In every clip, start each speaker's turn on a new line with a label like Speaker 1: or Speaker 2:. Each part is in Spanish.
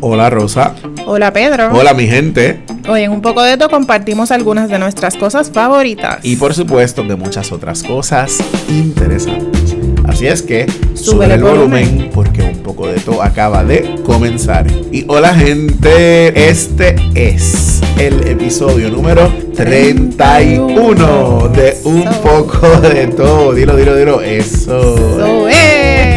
Speaker 1: Hola Rosa.
Speaker 2: Hola Pedro.
Speaker 1: Hola mi gente.
Speaker 2: Hoy en un poco de esto compartimos algunas de nuestras cosas favoritas.
Speaker 1: Y por supuesto de muchas otras cosas interesantes. Así es que
Speaker 2: Sube el
Speaker 1: volumen,
Speaker 2: volumen.
Speaker 1: porque un poco de todo acaba de comenzar. Y hola gente, este es el episodio número 31 de un
Speaker 2: Eso.
Speaker 1: poco de todo. Dilo, dilo, dilo. Eso.
Speaker 2: So, eh.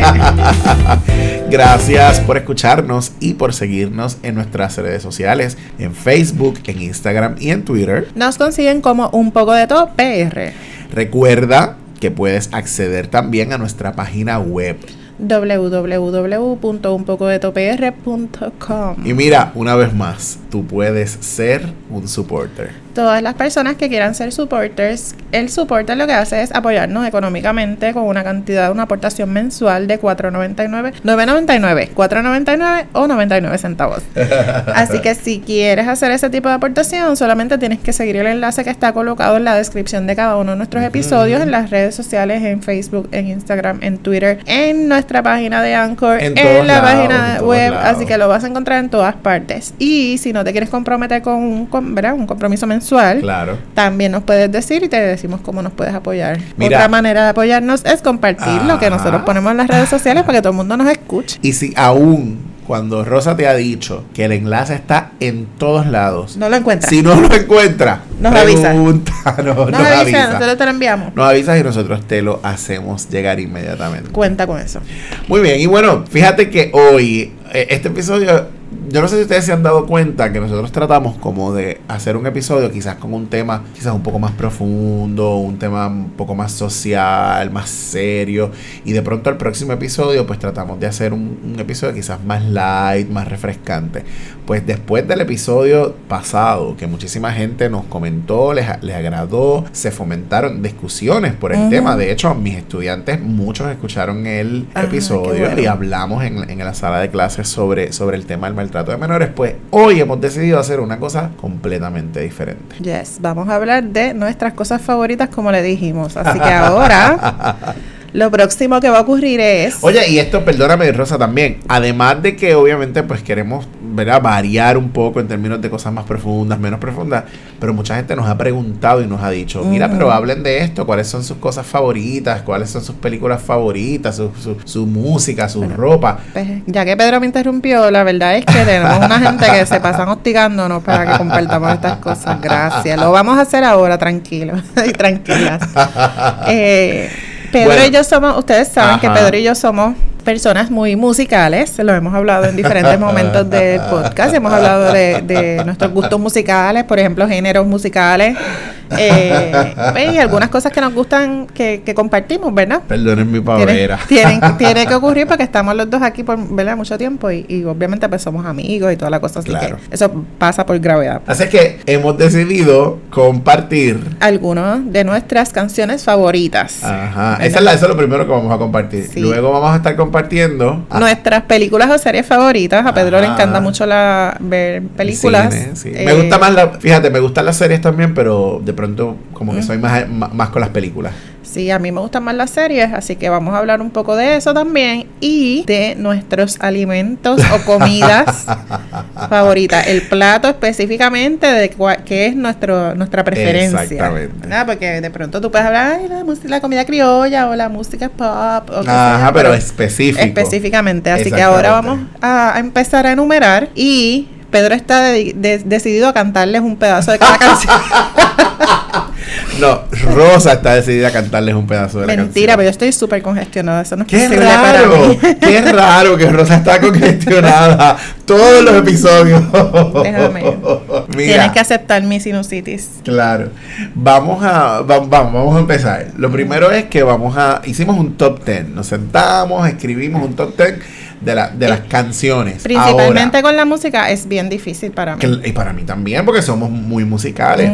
Speaker 1: Gracias por escucharnos y por seguirnos en nuestras redes sociales, en Facebook, en Instagram y en Twitter.
Speaker 2: Nos consiguen como un poco de todo PR.
Speaker 1: Recuerda que puedes acceder también a nuestra página web.
Speaker 2: www.unpocodetopr.com
Speaker 1: Y mira, una vez más, tú puedes ser un supporter.
Speaker 2: Todas las personas que quieran ser supporters, el supporter lo que hace es apoyarnos económicamente con una cantidad, una aportación mensual de 4.99, 9.99, 4.99 o 99 centavos. Así que si quieres hacer ese tipo de aportación, solamente tienes que seguir el enlace que está colocado en la descripción de cada uno de nuestros episodios, en las redes sociales, en Facebook, en Instagram, en Twitter, en nuestra página de Anchor,
Speaker 1: En
Speaker 2: la
Speaker 1: lados,
Speaker 2: página
Speaker 1: en
Speaker 2: web,
Speaker 1: lados.
Speaker 2: así que lo vas a encontrar en todas partes. Y si no te quieres comprometer con un, con- ¿verdad? un compromiso mensual,
Speaker 1: Claro.
Speaker 2: también nos puedes decir y te decimos cómo nos puedes apoyar.
Speaker 1: Mira.
Speaker 2: Otra manera de apoyarnos es compartir lo que nosotros ponemos en las redes sociales para que todo el mundo nos escuche.
Speaker 1: Y si aún cuando Rosa te ha dicho que el enlace está en todos lados,
Speaker 2: No lo encuentras.
Speaker 1: si no lo encuentra,
Speaker 2: Nos avisa.
Speaker 1: nos
Speaker 2: avisa,
Speaker 1: avisa.
Speaker 2: nosotros te lo enviamos.
Speaker 1: Nos avisas y nosotros te lo hacemos llegar inmediatamente.
Speaker 2: Cuenta con eso.
Speaker 1: Muy bien, y bueno, fíjate que hoy, eh, este episodio, yo no sé si ustedes se han dado cuenta que nosotros tratamos como de hacer un episodio quizás con un tema quizás un poco más profundo, un tema un poco más social, más serio, y de pronto el próximo episodio pues tratamos de hacer un, un episodio quizás más light, más refrescante. Pues después del episodio pasado, que muchísima gente nos comentó, les, les agradó, se fomentaron discusiones por el
Speaker 2: Ujú.
Speaker 1: tema. De hecho, mis estudiantes, muchos escucharon el
Speaker 2: Ah,
Speaker 1: episodio
Speaker 2: bueno.
Speaker 1: y hablamos en, en la sala de clases sobre, sobre el tema del maltrato de menores. Pues hoy hemos decidido hacer una cosa completamente diferente.
Speaker 2: Yes, vamos a hablar de nuestras cosas favoritas como le dijimos. Así que ahora lo próximo que va a ocurrir es...
Speaker 1: Oye, y esto, perdóname, Rosa, también. Además de que obviamente pues queremos ¿verdad? variar un poco en términos de cosas más profundas, menos profundas, pero mucha gente nos ha preguntado y nos ha dicho, mira, pero hablen de esto, cuáles son sus cosas favoritas, cuáles son sus películas favoritas, su, su, su música, su
Speaker 2: Bueno.
Speaker 1: ropa.
Speaker 2: Pues, ya que Pedro me interrumpió, la verdad es que tenemos una gente que se pasan hostigándonos para que compartamos estas cosas. Gracias. Lo vamos a hacer ahora, tranquilos y tranquilas. Eh, Pedro
Speaker 1: Bueno.
Speaker 2: y yo somos, ustedes saben que. Pedro y yo somos personas muy musicales, lo hemos hablado en diferentes momentos del podcast, hemos hablado de, de nuestros gustos musicales, por ejemplo, géneros musicales, eh, y algunas cosas que nos gustan que, que compartimos, ¿verdad?
Speaker 1: Perdonen mi pavera.
Speaker 2: tienen- tiene que ocurrir porque estamos los dos aquí por ¿verdad? mucho tiempo y, y obviamente pues somos amigos y toda la cosa, así
Speaker 1: Claro.
Speaker 2: que eso pasa por gravedad.
Speaker 1: Así que hemos decidido compartir.
Speaker 2: Algunas de nuestras canciones favoritas.
Speaker 1: Ajá. Esa es la- eso es lo primero que vamos a compartir.
Speaker 2: Sí.
Speaker 1: Luego vamos a estar compartiendo. Ah,
Speaker 2: Nuestras películas o series favoritas. A Pedro le
Speaker 1: Ajá.
Speaker 2: encanta mucho la, ver películas.
Speaker 1: cine, sí.
Speaker 2: Eh,
Speaker 1: Me gusta más la, fíjate, me gustan las series también, pero de pronto como que
Speaker 2: Mm.
Speaker 1: soy más, más, más con las películas.
Speaker 2: Sí, a mí me gustan más las series, así que vamos a hablar un poco de eso también y de nuestros alimentos o comidas favoritas. El plato específicamente de cua- qué es nuestro nuestra preferencia.
Speaker 1: Exactamente.
Speaker 2: ¿verdad? Porque de pronto tú puedes hablar Ay, la, la comida criolla o la música pop. O
Speaker 1: Ajá,
Speaker 2: yo,
Speaker 1: pero específico.
Speaker 2: específicamente. Así que ahora vamos a, a empezar a enumerar y Pedro está de- de- decidido a cantarles un pedazo de cada canción.
Speaker 1: No, Rosa está decidida a cantarles un pedazo de la
Speaker 2: Mentira,
Speaker 1: canción.
Speaker 2: pero yo estoy súper congestionada. Eso no es
Speaker 1: Qué
Speaker 2: posible para
Speaker 1: raro,
Speaker 2: mí.
Speaker 1: qué raro que Rosa está congestionada todos los episodios.
Speaker 2: Déjame.
Speaker 1: Mira,
Speaker 2: Tienes que aceptar mi sinusitis.
Speaker 1: Claro. Vamos a va- vamos, vamos a empezar. Lo primero es que vamos a hicimos un top 10. Nos sentamos, escribimos un top 10 de, la, de las canciones.
Speaker 2: Principalmente
Speaker 1: Ahora,
Speaker 2: con la música es bien difícil para mí.
Speaker 1: que- y para mí también porque somos muy musicales.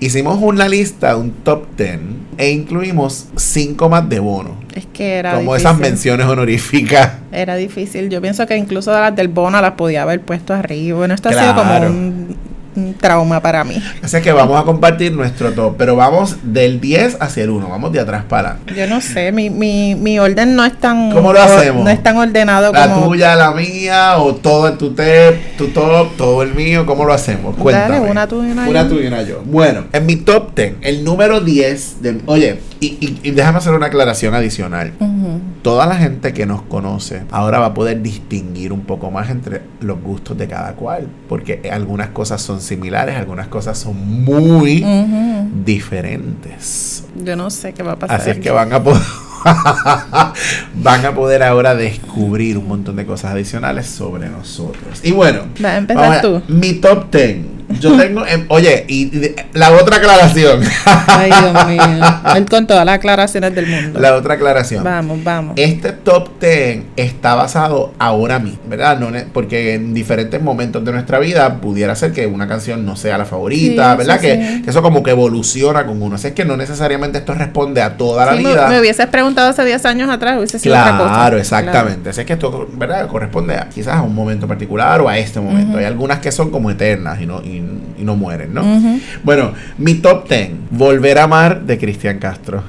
Speaker 1: Hicimos una lista, un top 10 e incluimos cinco más de bono.
Speaker 2: Es que era
Speaker 1: como
Speaker 2: difícil.
Speaker 1: esas menciones honoríficas.
Speaker 2: Era difícil. Yo pienso que incluso las del bono las podía haber puesto arriba. Bueno, esto ha sido
Speaker 1: Claro.
Speaker 2: como un un trauma para mí.
Speaker 1: Así que vamos a compartir nuestro top, pero vamos del 10 hacia el 1, vamos de atrás para adelante.
Speaker 2: Yo no sé, mi, mi, mi orden no es tan
Speaker 1: ¿Cómo lo hacemos?
Speaker 2: no es tan ordenado
Speaker 1: La
Speaker 2: como
Speaker 1: tuya, la mía, o todo en tu, te, tu top, todo el mío, ¿cómo lo hacemos? Cuéntame.
Speaker 2: Dale, una tuya y una
Speaker 1: Una
Speaker 2: yo.
Speaker 1: una yo. Bueno, en mi top 10, el número 10 de... Oye, y, y- y déjame hacer una aclaración adicional.
Speaker 2: Ujú.
Speaker 1: Toda la gente que nos conoce ahora va a poder distinguir un poco más entre los gustos de cada cual, porque algunas cosas son similares, algunas cosas son muy diferentes.
Speaker 2: Yo no sé qué va a pasar.
Speaker 1: Así es que van a poder van a poder ahora descubrir un montón de cosas adicionales sobre nosotros. Y bueno,
Speaker 2: Va a empezar tú.
Speaker 1: mi top 10. Yo tengo, em, oye, y la otra aclaración.
Speaker 2: Ay, Dios mío. Él con todas las aclaraciones del mundo.
Speaker 1: la otra aclaración.
Speaker 2: Vamos, vamos.
Speaker 1: Este top 10 está basado ahora mismo, ¿verdad? No porque en diferentes momentos de nuestra vida pudiera ser que una canción no sea la favorita,
Speaker 2: Sí,
Speaker 1: ¿verdad?
Speaker 2: sí,
Speaker 1: que,
Speaker 2: sí.
Speaker 1: que eso como que evoluciona con uno. Así es que no necesariamente esto responde a toda la
Speaker 2: Sí, me,
Speaker 1: vida.
Speaker 2: me hubieses preguntado hace 10 años atrás, hubiese sido otra cosa.
Speaker 1: Claro, exactamente. Así es que esto, ¿verdad? Corresponde a, quizás a un momento particular o a este momento. Hay algunas que son como eternas y no, y, y no mueren, ¿no? Bueno, mi top 10, Volver a amar de Cristian Castro.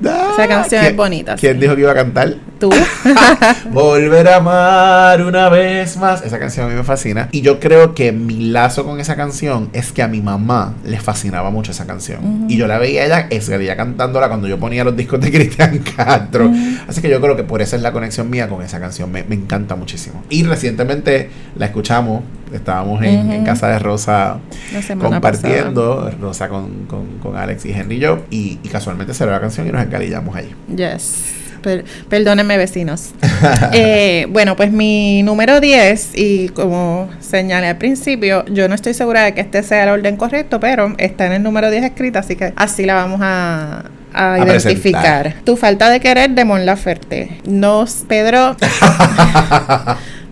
Speaker 2: Esa canción
Speaker 1: ¿Quién-
Speaker 2: es bonita.
Speaker 1: ¿Quién
Speaker 2: sí.
Speaker 1: dijo que iba a cantar?
Speaker 2: Tú.
Speaker 1: Volver a amar una vez más. Esa canción a mí me fascina. Y yo creo que mi lazo con esa canción es que a mi mamá le fascinaba mucho esa canción.
Speaker 2: Ujú.
Speaker 1: Y yo la veía ella, ese día cantándola cuando yo ponía los discos de Cristian Castro.
Speaker 2: Ujú.
Speaker 1: Así que yo creo que por eso es la conexión mía con esa canción. Me, me encanta muchísimo. Y recientemente la escuchamos. Estábamos en,
Speaker 2: Ujú.
Speaker 1: en casa de Rosa compartiendo. Rosa con, con, con Alex y Henry y yo. Y, y casualmente salió la canción y nos encalillamos allí.
Speaker 2: pasada. Yes. Per- perdónenme, vecinos. Eh, bueno, pues mi número 10, y como señalé al principio, yo no estoy segura de que este sea el orden correcto, pero está en el número 10 escrito, así que así la vamos a, a
Speaker 1: A
Speaker 2: identificar.
Speaker 1: presentar.
Speaker 2: Tu falta de querer de Mon Laferte. Nos, Pedro.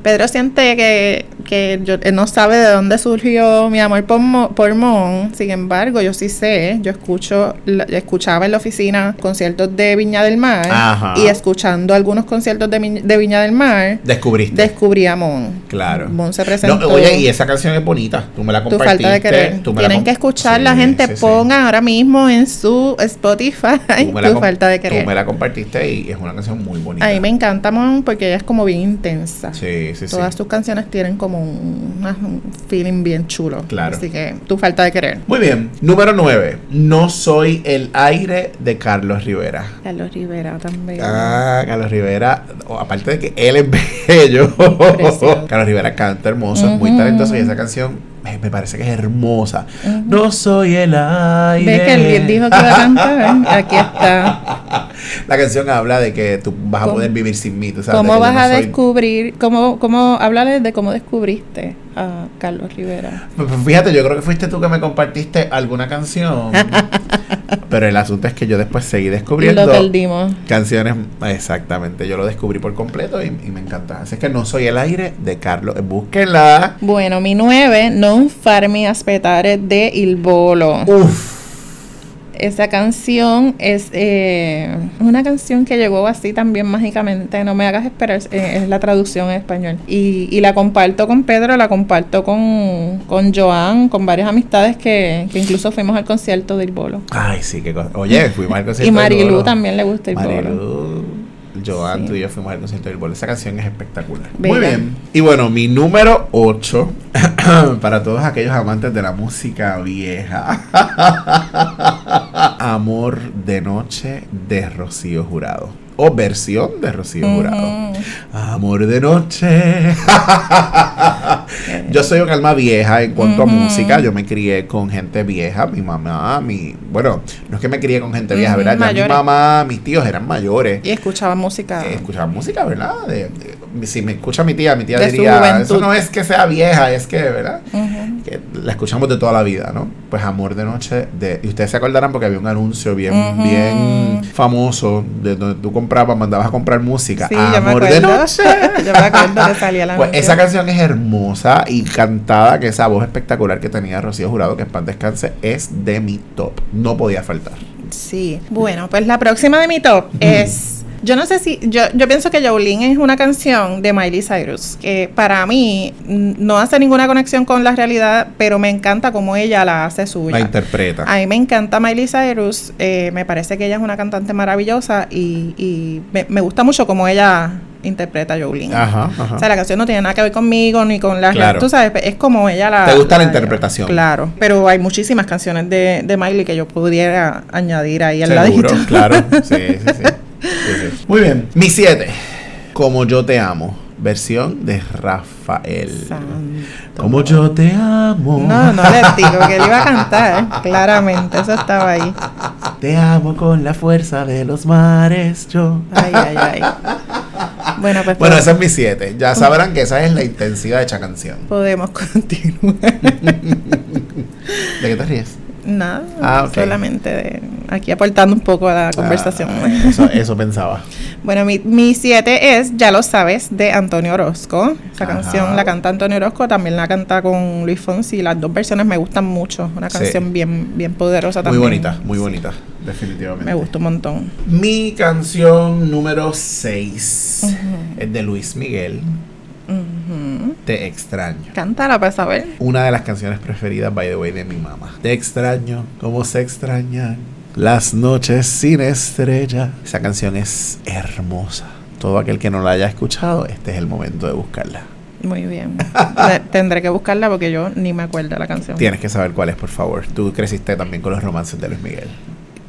Speaker 2: Pedro siente que, que yo, él no sabe de dónde surgió mi amor por, Mo- por Mon. Sin embargo, yo sí sé. Yo escucho, la- escuchaba en la oficina conciertos de Viña del Mar.
Speaker 1: Ajá.
Speaker 2: Y escuchando algunos conciertos de, de Viña del Mar,
Speaker 1: Descubriste.
Speaker 2: descubrí a Mon.
Speaker 1: Claro.
Speaker 2: Mon se
Speaker 1: No,
Speaker 2: presentó.
Speaker 1: oye, y esa canción es bonita. Tú me la
Speaker 2: tu
Speaker 1: compartiste.
Speaker 2: falta de querer. Tienen que escuchar,
Speaker 1: Sí,
Speaker 2: la gente
Speaker 1: sí, sí.
Speaker 2: ponga ahora mismo en su Spotify tu falta de querer.
Speaker 1: Tú me la compartiste y es una canción muy bonita.
Speaker 2: A mí me encanta Mon porque ella es como bien intensa.
Speaker 1: Sí, sí, sí.
Speaker 2: Todas sus canciones tienen como un, feeling bien chulo.
Speaker 1: Claro.
Speaker 2: Así que tu falta de querer.
Speaker 1: Muy bien. Número 9. No soy el aire de Carlos Rivera.
Speaker 2: Carlos Rivera también.
Speaker 1: Ah, Carlos Rivera, aparte de que él es bello. Carlos Rivera canta hermoso, es muy talentoso y esa canción me, me parece que es hermosa. No soy el aire.
Speaker 2: ¿Ves que él dijo que iba a cantar? Aquí está.
Speaker 1: La canción habla de que tú vas a
Speaker 2: ¿Cómo-
Speaker 1: poder vivir sin mí. tú sabes, de
Speaker 2: ¿Cómo vas
Speaker 1: no
Speaker 2: a
Speaker 1: soy-
Speaker 2: descubrir? ¿Cómo, cómo, háblale de cómo descubriste a Carlos Rivera?
Speaker 1: Pues, pues, Fíjate, yo creo que fuiste tú que me compartiste alguna canción. pero el asunto es que yo después seguí descubriendo
Speaker 2: Lo perdimos.
Speaker 1: canciones. Exactamente, yo lo descubrí por completo y, y me encanta. Así es que no soy el aire de Carlos. Búsquenla.
Speaker 2: Bueno, mi 9, Non farmi aspettare de Il Volo.
Speaker 1: Uf.
Speaker 2: Esa canción es eh, una canción que llegó así también mágicamente. No me hagas esperar, eh, es la traducción en español. Y, y la comparto con Pedro, la comparto con, con Joan, con varias amistades que, que incluso fuimos al concierto de Il Bolo.
Speaker 1: Ay, sí, qué cosa. Oye, fuimos al concierto
Speaker 2: Y
Speaker 1: del
Speaker 2: Marilu
Speaker 1: Bolo.
Speaker 2: también le gusta Il Bolo.
Speaker 1: Joan,
Speaker 2: Sí.
Speaker 1: tú y yo fuimos al concierto del Bolo. Esa canción es espectacular. Muy bien. Y bueno, mi número 8, para todos aquellos amantes de la música vieja. Amor de noche de Rocío Jurado. O versión de Rocío Jurado. Amor de noche. Yo soy un alma vieja en cuanto a música. Yo me crié con gente vieja. Mi mamá, mi. Bueno, no es que me crié con gente vieja, ¿verdad? Ya mi mamá, mis tíos eran mayores.
Speaker 2: Y escuchaba música.
Speaker 1: Eh, escuchaban música, ¿verdad? De- de- si me escucha mi tía, mi tía
Speaker 2: De
Speaker 1: diría, eso no es que sea vieja, es que, ¿verdad? Que la escuchamos de toda la vida, ¿no? Pues Amor de Noche, de, y ustedes se acordarán porque había un anuncio bien, bien famoso de donde tú comprabas, mandabas a comprar música.
Speaker 2: Sí,
Speaker 1: Amor de. Noche.
Speaker 2: yo me acuerdo que salía la
Speaker 1: Pues esa canción es hermosa y cantada, que esa voz espectacular que tenía Rocío Jurado, que en paz descanse, es de mi top. No podía faltar.
Speaker 2: Sí. Bueno, pues la próxima de mi top es Yo no sé si, yo, yo pienso que Jolene es una canción de Miley Cyrus, que para mí no hace ninguna conexión con la realidad, pero me encanta cómo ella la hace suya.
Speaker 1: La interpreta.
Speaker 2: A mí me encanta Miley Cyrus, eh, me parece que ella es una cantante maravillosa y, y me, me gusta mucho cómo ella interpreta a Jolene.
Speaker 1: Ajá, ajá.
Speaker 2: O sea, la canción no tiene nada que ver conmigo ni con la
Speaker 1: Claro.
Speaker 2: tú sabes, es como ella la...
Speaker 1: ¿Te gusta la interpretación?
Speaker 2: Claro, pero hay muchísimas canciones de, de Miley que yo pudiera añadir ahí al
Speaker 1: Seguro,
Speaker 2: ladito.
Speaker 1: claro. Sí, sí, sí. Sí. Muy bien. Mi 7. Como yo te amo. Versión de Rafael.
Speaker 2: Santo.
Speaker 1: Como yo te amo.
Speaker 2: No, no le digo que él iba a cantar, claramente, eso estaba ahí.
Speaker 1: Te amo con la fuerza de los mares, yo.
Speaker 2: Ay, ay, ay. Bueno, pues
Speaker 1: Bueno,
Speaker 2: pod-
Speaker 1: ese es mi 7. Ya sabrán que esa es la intensidad de esa canción.
Speaker 2: podemos continuar.
Speaker 1: ¿De qué te ríes?
Speaker 2: Nada,
Speaker 1: Ah, ok.
Speaker 2: solamente de aquí aportando un poco a la conversación.
Speaker 1: Ah, eso, eso pensaba.
Speaker 2: Bueno, mi, mi siete es Ya lo sabes, de Antonio Orozco. Esa
Speaker 1: Ajá.
Speaker 2: canción la canta Antonio Orozco, también la canta con Luis Fonsi. Las dos versiones me gustan mucho. Una
Speaker 1: Sí.
Speaker 2: canción bien, bien poderosa
Speaker 1: Muy
Speaker 2: también.
Speaker 1: bonita, muy bonita. Definitivamente.
Speaker 2: Me gusta un montón.
Speaker 1: Mi canción número 6 es de Luis Miguel. Te extraño.
Speaker 2: Cántala para saber.
Speaker 1: Una de las canciones preferidas, by the way, de mi mamá. Te extraño, como se extrañan las noches sin estrella. Esa canción es hermosa. Todo aquel que no la haya escuchado, este es el momento de buscarla.
Speaker 2: Muy bien. Te- Tendré que buscarla porque yo ni me acuerdo de la canción.
Speaker 1: Tienes que saber cuál es, por favor. Tú creciste también con los romances de Luis Miguel.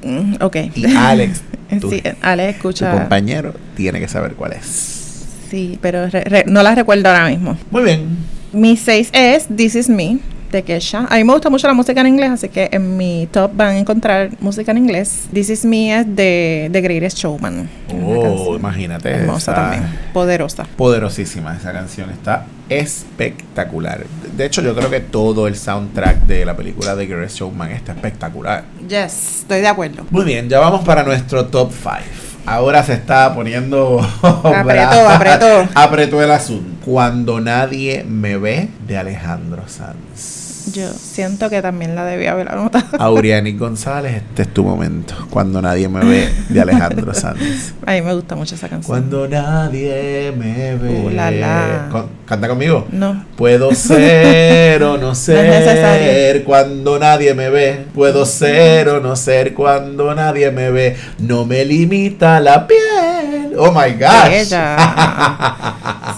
Speaker 2: Mm, ok.
Speaker 1: Y Alex, tu,
Speaker 2: sí, Alex
Speaker 1: tu
Speaker 2: escucha.
Speaker 1: compañero, tiene que saber cuál es.
Speaker 2: Sí, pero re- re- no la recuerdo ahora mismo.
Speaker 1: Muy bien.
Speaker 2: Mi 6 es This Is Me de Kesha. A mí me gusta mucho la música en inglés, así que en mi top van a encontrar música en inglés. This Is Me es de The Greatest Showman.
Speaker 1: Oh, imagínate.
Speaker 2: Hermosa
Speaker 1: está
Speaker 2: también, poderosa.
Speaker 1: Poderosísima esa canción, está espectacular. De hecho, yo creo que todo el soundtrack de la película de Greatest Showman está espectacular.
Speaker 2: Yes, estoy de acuerdo.
Speaker 1: Muy bien, ya vamos para nuestro top 5. Ahora se está poniendo.
Speaker 2: Apretó, apretó.
Speaker 1: Apretó el asunto. Cuando nadie me ve, de Alejandro Sanz.
Speaker 2: Yo siento que también la debía haber anotado.
Speaker 1: Auriani González, este es tu momento. Cuando nadie me ve, de Alejandro Sanz.
Speaker 2: A mí me gusta mucho esa canción.
Speaker 1: Cuando nadie me ve.
Speaker 2: Uh, la, la.
Speaker 1: Con- Canta conmigo.
Speaker 2: No.
Speaker 1: Puedo ser o no ser
Speaker 2: necesario.
Speaker 1: cuando nadie me ve. Puedo ser o no ser cuando nadie me ve. No me limita la piel. Oh my gosh.
Speaker 2: Bella.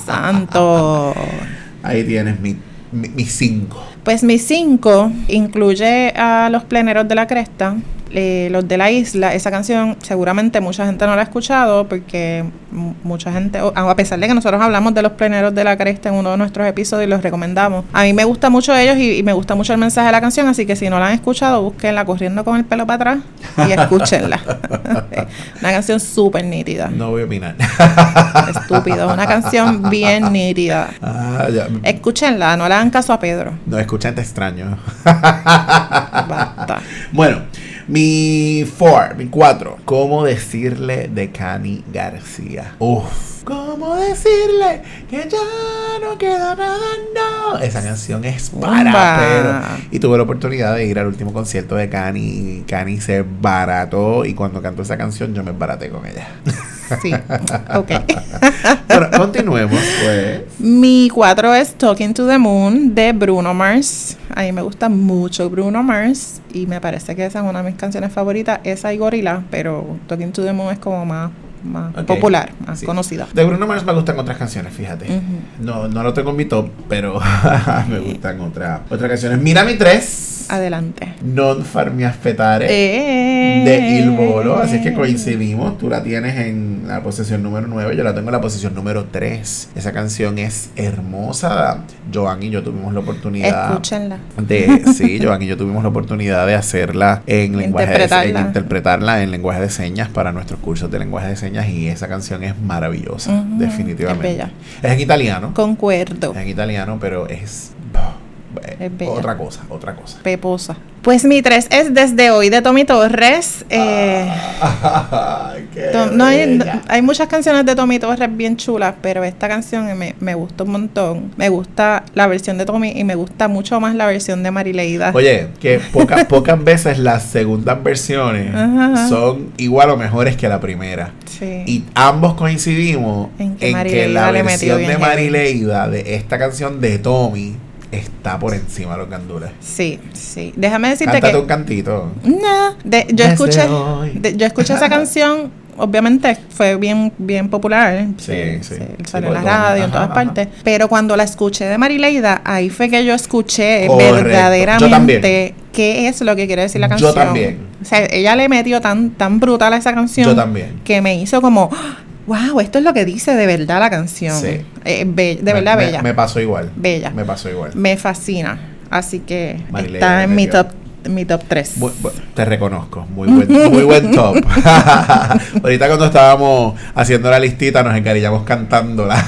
Speaker 2: Santo.
Speaker 1: Ahí tienes mi, mi, mi cinco.
Speaker 2: Pues mi 5 incluye a los pleneros de la cresta, eh, los de la isla. Esa canción seguramente mucha gente no la ha escuchado porque mucha gente, a pesar de que nosotros hablamos de los pleneros de la cresta en uno de nuestros episodios y los recomendamos, a mí me gusta mucho ellos y, y me gusta mucho el mensaje de la canción, así que si no la han escuchado, búsquenla corriendo con el pelo para atrás y escúchenla. una canción súper nítida.
Speaker 1: No voy a opinar.
Speaker 2: Estúpido, una canción bien nítida.
Speaker 1: Ah.
Speaker 2: Escúchenla, no le hagan caso a Pedro.
Speaker 1: No, escuchan, te extraño.
Speaker 2: Basta.
Speaker 1: Bueno, mi four, mi cuatro. ¿Cómo decirle de Cani García? Uf. ¿Cómo decirle que ya no queda nada? No. Esa canción es para pero. Y tuve la oportunidad de ir al último concierto de Cani. Cani se barató y cuando cantó esa canción yo me baraté con ella.
Speaker 2: Sí, ok.
Speaker 1: continuemos pues.
Speaker 2: Mi cuatro es Talking to the Moon de Bruno Mars. A mí me gusta mucho Bruno Mars y me parece que esa es una de mis canciones favoritas. Esa y Gorilla, pero Talking to the Moon es como más, más
Speaker 1: Ok.
Speaker 2: popular, más
Speaker 1: Sí.
Speaker 2: conocida.
Speaker 1: De Bruno Mars me gustan otras canciones, fíjate.
Speaker 2: Ujú.
Speaker 1: No, no lo tengo en mi top, pero me gustan otras otras canciones. Mira mi 3.
Speaker 2: Adelante.
Speaker 1: Non farmi aspettare.
Speaker 2: Eh.
Speaker 1: De Il Volo, así es que coincidimos. Tú la tienes en la posición número 9, yo la tengo en la posición número 3. Esa canción es hermosa. Joan y yo tuvimos la oportunidad
Speaker 2: Escúchenla.
Speaker 1: de sí, Joan y yo tuvimos la oportunidad de hacerla en lenguaje de en
Speaker 2: interpretarla
Speaker 1: en lenguaje de señas para nuestros cursos de lenguaje de señas y esa canción es maravillosa, definitivamente.
Speaker 2: es bella.
Speaker 1: Es en italiano.
Speaker 2: Concuerdo.
Speaker 1: Es en italiano, pero es eh,
Speaker 2: Es
Speaker 1: otra cosa, otra cosa.
Speaker 2: Peposa. Pues mi 3 es Desde Hoy de Tommy Torres. Eh, To- no hay, no- hay muchas canciones de Tommy Torres bien chulas, pero esta canción me, me gusta un montón. Me gusta la versión de Tommy y me gusta mucho más la versión de Marileida.
Speaker 1: Oye, que pocas pocas veces las segundas versiones
Speaker 2: Ajá, ajá.
Speaker 1: son igual o mejores que la primera.
Speaker 2: sí.
Speaker 1: Y ambos coincidimos
Speaker 2: En
Speaker 1: en
Speaker 2: que
Speaker 1: la versión de. Marileida de esta canción de Tommy está por encima de los gandules.
Speaker 2: sí, sí. Déjame decirte
Speaker 1: Cántate
Speaker 2: que.
Speaker 1: un cantito.
Speaker 2: No, de- yo
Speaker 1: Desde
Speaker 2: escuché, de- yo escuché esa canción, obviamente fue bien, bien popular,
Speaker 1: Sí, sí.
Speaker 2: se-
Speaker 1: Sí,
Speaker 2: salió en la radio, en todas
Speaker 1: Ajá,
Speaker 2: partes, pero cuando la escuché de Marileida, ahí fue que yo escuché
Speaker 1: Correcto. Yo
Speaker 2: verdaderamente qué es lo que quiere decir la
Speaker 1: Yo
Speaker 2: canción.
Speaker 1: también.
Speaker 2: O sea, ella le metió tan, tan brutal a esa canción
Speaker 1: Yo también.
Speaker 2: que me hizo como, wow, esto es lo que dice de verdad la canción.
Speaker 1: Sí.
Speaker 2: Eh, be- de
Speaker 1: Me-
Speaker 2: verdad
Speaker 1: me,
Speaker 2: bella.
Speaker 1: Me pasó igual.
Speaker 2: Bella.
Speaker 1: Me pasó igual.
Speaker 2: Me fascina. Así que está en mi top, mi top 3.
Speaker 1: Muy- bu- te reconozco, muy buen, muy buen top. Ahorita cuando estábamos haciendo la listita nos encariñamos cantándola.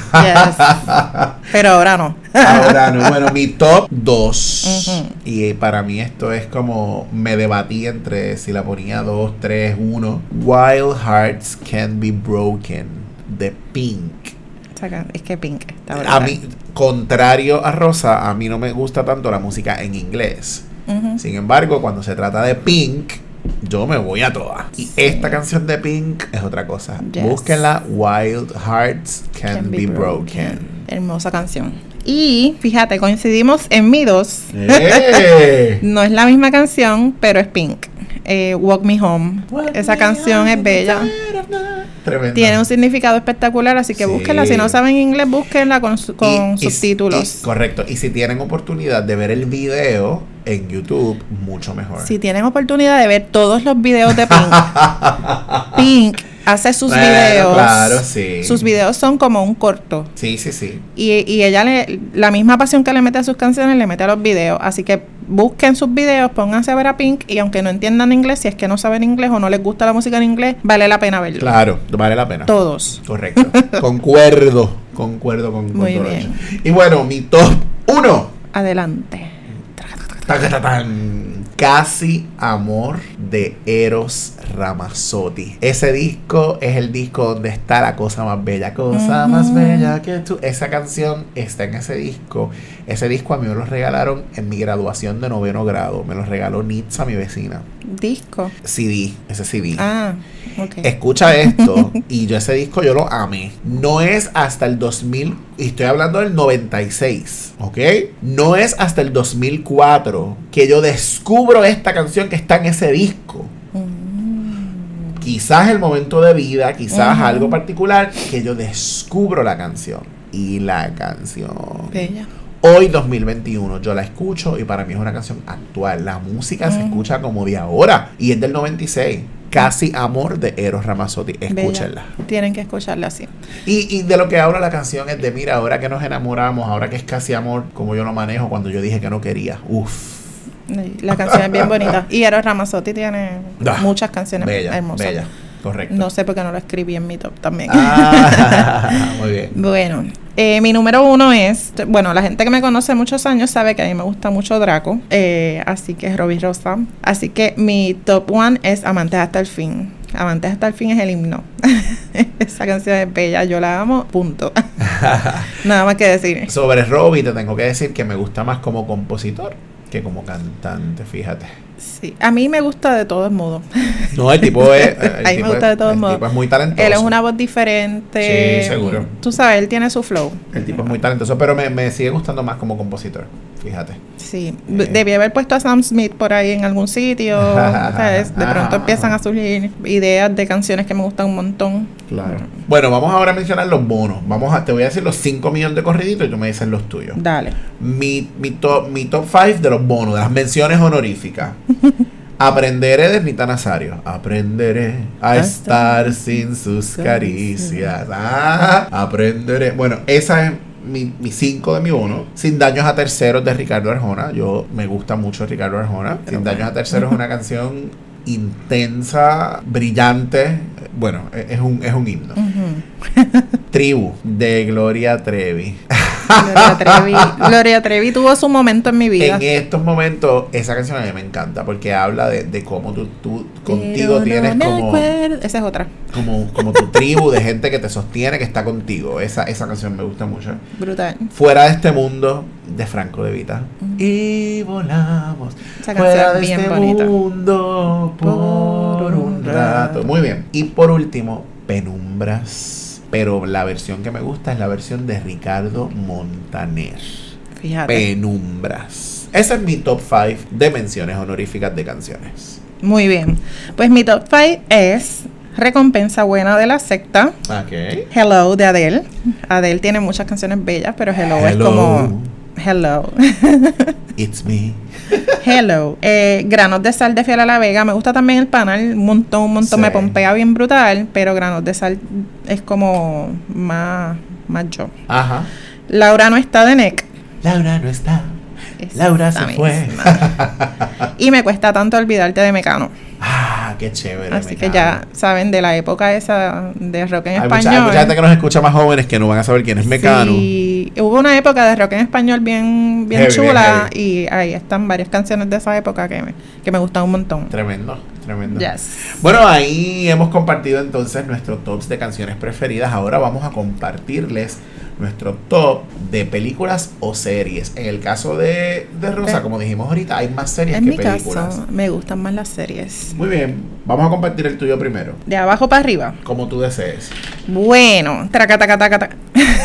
Speaker 2: Pero ahora no.
Speaker 1: Ahora no, bueno, mi top 2.
Speaker 2: Ujú.
Speaker 1: Y para mí esto es como me debatí entre si la ponía 2, 3, 1. Wild Hearts Can Be Broken de Pink.
Speaker 2: Es que Pink está
Speaker 1: A mí, contrario a Rosa, a mí no me gusta tanto la música en inglés. Sin embargo, cuando se trata de Pink, yo me voy a todas. Y esta canción de Pink es otra cosa.
Speaker 2: Yes.
Speaker 1: Búsquenla, Wild Hearts Can, Be, broken.
Speaker 2: Hermosa canción. Y fíjate, coincidimos en mi dos.
Speaker 1: ¡Eh!
Speaker 2: No es la misma canción, pero es Pink. Eh, Walk Me Home. Esa canción es bella.
Speaker 1: Tremenda.
Speaker 2: Tiene un significado espectacular, así que
Speaker 1: Sí.
Speaker 2: búsquenla. Si no saben inglés, búsquenla con, su- con
Speaker 1: Y- y-
Speaker 2: subtítulos.
Speaker 1: y- correcto. Y si tienen oportunidad de ver el video en YouTube, mucho mejor.
Speaker 2: Si tienen oportunidad de ver todos los videos de Pink, Pink hace sus
Speaker 1: Bueno,
Speaker 2: videos.
Speaker 1: claro, sí.
Speaker 2: Sus videos son como un corto.
Speaker 1: Sí, sí, sí.
Speaker 2: Y, y ella le, la misma pasión que le mete a sus canciones, le mete a los videos. Así que busquen sus videos, pónganse a ver a Pink y aunque no entiendan inglés, si es que no saben inglés o no les gusta la música en inglés, vale la pena verlo.
Speaker 1: Claro, vale la pena.
Speaker 2: Todos.
Speaker 1: Correcto. concuerdo. Concuerdo con, con
Speaker 2: Muy
Speaker 1: todo
Speaker 2: bien.
Speaker 1: eso. Y bueno, mi top 1.
Speaker 2: Adelante.
Speaker 1: Casi Amor de Eros Ramazzotti. Ese disco es el disco donde está la cosa más bella. Cosa más bella que tú. Esa canción está en ese disco. Ese disco a mí me lo regalaron en mi graduación de noveno grado. Me lo regaló Nitza, mi vecina.
Speaker 2: Disco.
Speaker 1: CD, ese CD.
Speaker 2: Ah, ok.
Speaker 1: Escucha esto, y yo ese disco yo lo amé. No es hasta el 2000, y estoy hablando del 96, ¿ok? No es hasta el 2004 que yo descubro esta canción que está en ese disco. Quizás el momento de vida, quizás algo particular, que yo descubro la canción. Y la canción.
Speaker 2: Bella.
Speaker 1: Hoy 2021 yo la escucho y para mí es una canción actual. La música se escucha como de ahora y es del 96. Casi Amor de Eros Ramazzotti. Escúchenla.
Speaker 2: Bella. Tienen que escucharla así.
Speaker 1: Y, y de lo que habla la canción es de, mira, ahora que nos enamoramos, ahora que es casi amor, como yo lo manejo cuando yo dije que no quería. Uf.
Speaker 2: La canción es bien bonita. Y Eros Ramazzotti tiene
Speaker 1: Ah,
Speaker 2: muchas canciones
Speaker 1: Bella,
Speaker 2: hermosas.
Speaker 1: bella. Correcto.
Speaker 2: No sé por qué no lo escribí en mi top también.
Speaker 1: Ah, muy bien.
Speaker 2: Bueno, eh, mi número uno es, bueno, la gente que me conoce muchos años sabe que a mí me gusta mucho Draco, eh, así que es Robbie Rosa. Así que mi top one es Amantes hasta el fin. Amantes hasta el fin es el himno. Esa canción es bella, yo la amo, punto. Nada más que decir.
Speaker 1: Sobre Robbie te tengo que decir que me gusta más como compositor que como cantante, fíjate.
Speaker 2: Sí, a mí me gusta de todos modos.
Speaker 1: No, el tipo es. el
Speaker 2: A mí me gusta de todos
Speaker 1: el
Speaker 2: modos.
Speaker 1: tipo es muy talentoso.
Speaker 2: Él es una voz diferente.
Speaker 1: Sí, seguro.
Speaker 2: Tú sabes, él tiene su flow.
Speaker 1: El tipo es muy talentoso, pero me, me sigue gustando más como compositor, fíjate.
Speaker 2: Sí,
Speaker 1: Eh.
Speaker 2: debí haber puesto a Sam Smith por ahí en algún sitio. ¿sabes? De pronto empiezan a surgir ideas de canciones que me gustan un montón.
Speaker 1: Claro. Bueno, vamos ahora a mencionar los bonos. Vamos a, te voy a decir los 5 millones de corriditos y tú me dices los tuyos.
Speaker 2: Dale.
Speaker 1: Mi, mi top mi top 5 de los bonos, de las menciones honoríficas. Aprenderé de Rita Nazario. Aprenderé a estar sin sus caricias. Ah, aprenderé. Bueno, esa es mi, mi cinco de mi bono. Sin daños a terceros de Ricardo Arjona. Yo me gusta mucho Ricardo Arjona. Sin daños a terceros es una canción intensa, brillante. Bueno, es es un, es un himno. Tribu de Gloria Trevi.
Speaker 2: Gloria Trevi, Gloria Trevi tuvo su momento en mi vida.
Speaker 1: En estos momentos, esa canción a mí me encanta porque habla de, de cómo tú, tú contigo
Speaker 2: Pero
Speaker 1: tienes
Speaker 2: no
Speaker 1: como,
Speaker 2: acuerdo. Esa es otra.
Speaker 1: como, como tu tribu de gente que te sostiene, que está contigo. Esa, esa canción me gusta mucho.
Speaker 2: Brutal.
Speaker 1: Fuera de este mundo de Franco de Vita. Y volamos
Speaker 2: Esa
Speaker 1: fuera
Speaker 2: canción
Speaker 1: de
Speaker 2: bien
Speaker 1: este
Speaker 2: bonita.
Speaker 1: mundo por un rato. Muy bien. Y por último, Penumbras. Pero la versión que me gusta es la versión de Ricardo Montaner.
Speaker 2: Fíjate.
Speaker 1: Penumbras. Ese es mi top 5 de menciones honoríficas de canciones.
Speaker 2: Muy bien. Pues mi top 5 es Recompensa Buena de la Secta.
Speaker 1: Ok.
Speaker 2: Hello de Adele. Adele tiene muchas canciones bellas, pero Hello, es
Speaker 1: Hello.
Speaker 2: como Hello.
Speaker 1: It's me.
Speaker 2: Hello. Eh, Granos de Sal de Fiel a la Vega. Me gusta también el panel. Un montón, un montón.
Speaker 1: Sí.
Speaker 2: Me pompea bien brutal. Pero Granos de Sal es como más, más yo.
Speaker 1: Ajá.
Speaker 2: Laura no está de Neck.
Speaker 1: Laura no está. Laura se fue.
Speaker 2: y me cuesta tanto olvidarte de Mecano.
Speaker 1: Ah, qué chévere.
Speaker 2: Así que ya saben de la época esa de rock en
Speaker 1: Hay mucha,
Speaker 2: español.
Speaker 1: hay mucha gente que nos escucha más jóvenes que no van a saber quién es Mecano.
Speaker 2: Sí, hubo una época de rock en español bien, bien
Speaker 1: Heavy,
Speaker 2: chula y ahí están varias canciones de esa época que me, que me gustan un montón.
Speaker 1: Tremendo, tremendo.
Speaker 2: Yes.
Speaker 1: Bueno, ahí hemos compartido entonces nuestros tops de canciones preferidas. Ahora vamos a compartirles nuestro top de películas o series. En el caso de, de Rosa,
Speaker 2: Eh,
Speaker 1: como dijimos ahorita, hay más series
Speaker 2: En
Speaker 1: que
Speaker 2: mi
Speaker 1: películas.
Speaker 2: caso, me gustan más las series.
Speaker 1: Muy bien, vamos a compartir el tuyo primero,
Speaker 2: De abajo para arriba.
Speaker 1: como tú desees.
Speaker 2: Bueno, traca, taca, taca, taca.